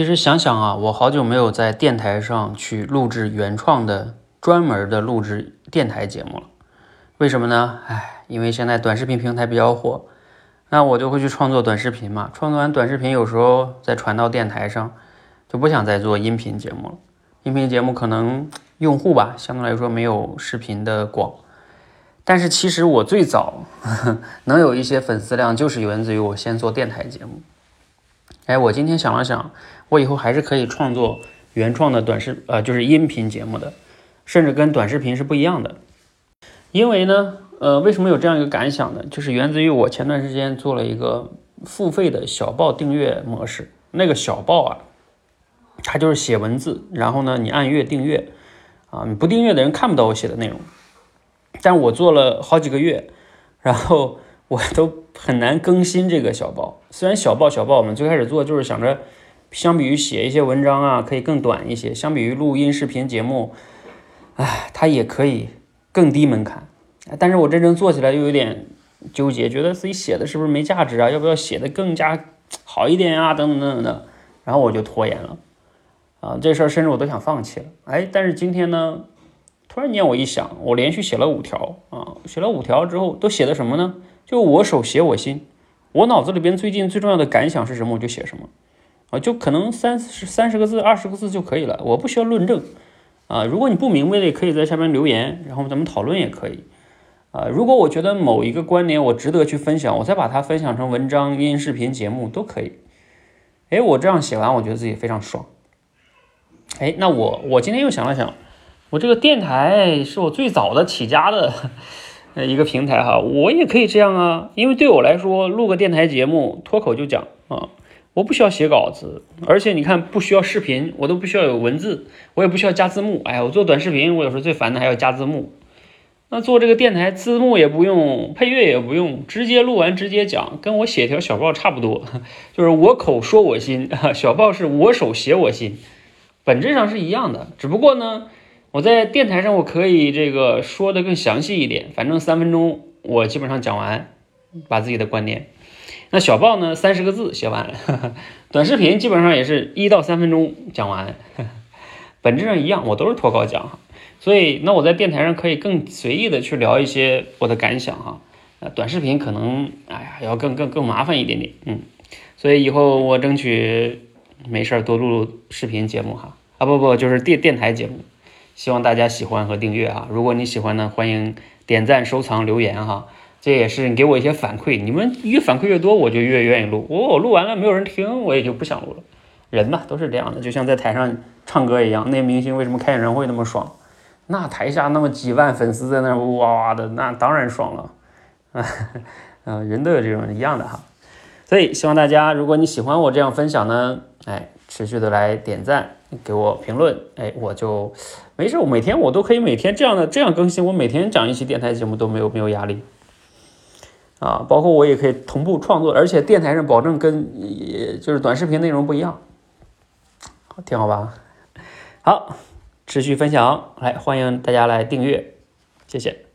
其实想想啊，我好久没有在电台上去录制原创的、专门的录制电台节目了。为什么呢？唉，因为现在短视频平台比较火，那我就会去创作短视频嘛。创作完短视频，有时候再传到电台上，就不想再做音频节目了。音频节目可能用户吧，相对来说没有视频的广。但是其实我最早 能有一些粉丝量，就是源自于我先做电台节目。哎，我今天想了想，我以后还是可以创作原创的短视，呃，就是音频节目的，甚至跟短视频是不一样的。因为呢，呃，为什么有这样一个感想呢？就是源自于我前段时间做了一个付费的小报订阅模式。那个小报啊，它就是写文字，然后呢，你按月订阅，啊，你不订阅的人看不到我写的内容。但我做了好几个月，然后。我都很难更新这个小报，虽然小报小报，我们最开始做就是想着，相比于写一些文章啊，可以更短一些；相比于录音视频节目，哎，它也可以更低门槛。但是我真正做起来又有点纠结，觉得自己写的是不是没价值啊？要不要写的更加好一点啊？等等等等的，然后我就拖延了。啊，这事儿甚至我都想放弃了。哎，但是今天呢，突然间我一想，我连续写了五条啊，写了五条之后，都写的什么呢？就我手写我心，我脑子里边最近最重要的感想是什么，我就写什么，啊，就可能三十三十个字、二十个字就可以了，我不需要论证，啊，如果你不明白的，也可以在下面留言，然后咱们讨论也可以，啊，如果我觉得某一个观点我值得去分享，我再把它分享成文章、音视频节目都可以，哎，我这样写完，我觉得自己非常爽，哎，那我我今天又想了想，我这个电台是我最早的起家的。呃，一个平台哈，我也可以这样啊，因为对我来说，录个电台节目，脱口就讲啊，我不需要写稿子，而且你看，不需要视频，我都不需要有文字，我也不需要加字幕。哎呀，我做短视频，我有时候最烦的还要加字幕。那做这个电台，字幕也不用，配乐也不用，直接录完直接讲，跟我写条小报差不多，就是我口说我心，小报是我手写我心，本质上是一样的，只不过呢。我在电台上，我可以这个说的更详细一点，反正三分钟我基本上讲完，把自己的观点。那小报呢，三十个字写完，短视频基本上也是一到三分钟讲完，本质上一样，我都是脱稿讲。所以，那我在电台上可以更随意的去聊一些我的感想哈。呃，短视频可能，哎呀，要更更更麻烦一点点，嗯。所以以后我争取没事儿多录录视频节目哈，啊不不，就是电电台节目。希望大家喜欢和订阅啊，如果你喜欢呢，欢迎点赞、收藏、留言哈，这也是你给我一些反馈，你们越反馈越多，我就越愿意录。我录完了没有人听，我也就不想录了。人嘛都是这样的，就像在台上唱歌一样，那明星为什么开演唱会那么爽？那台下那么几万粉丝在那哇哇的，那当然爽了。嗯，人都有这种一样的哈，所以希望大家，如果你喜欢我这样分享呢，哎，持续的来点赞。给我评论，哎，我就没事。我每天我都可以每天这样的这样更新，我每天讲一期电台节目都没有没有压力啊。包括我也可以同步创作，而且电台上保证跟也就是短视频内容不一样，挺好吧？好，持续分享，来欢迎大家来订阅，谢谢。